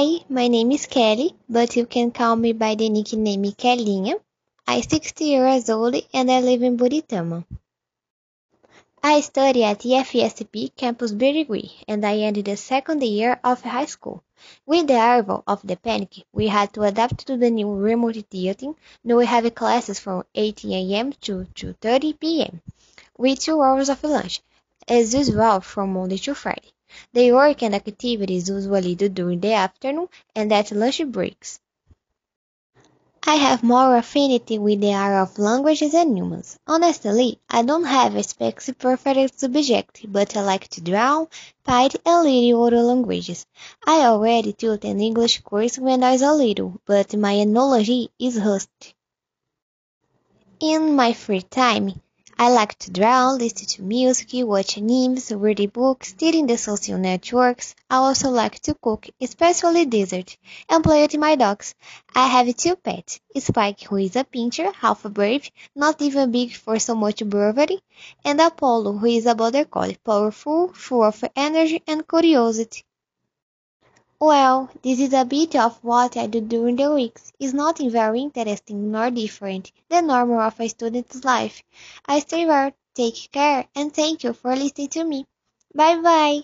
Hi, my name is Kelly, but you can call me by the nickname Kelinha. I'm 60 years old and I live in Buritama. I study at the IFSP Campus Birigui and I ended the second year of high school. With the arrival of the panic, we had to adapt to the new remote teaching. Now we have classes from 8 a.m. to 2.30 p.m. with two hours of lunch, as usual from Monday to Friday. The work and activities usually do during the afternoon and at lunch breaks. I have more affinity with the area of languages and humans. Honestly, I don't have a specific preferred subject, but I like to draw, paint, and read other languages. I already took an English course when I was a little, but my ethnology is rusty. In my free time, I like to draw, listen to music, watch animes, read books, in the social networks. I also like to cook, especially dessert, and play with my dogs. I have two pets, Spike, who is a pincher, half a brave, not even big for so much bravery, and Apollo, who is a border collie, powerful, full of energy and curiosity. Well, this is a bit of what I do during the weeks. It's nothing very interesting nor different, the normal of a student's life. I stay well, take care, and thank you for listening to me. Bye bye.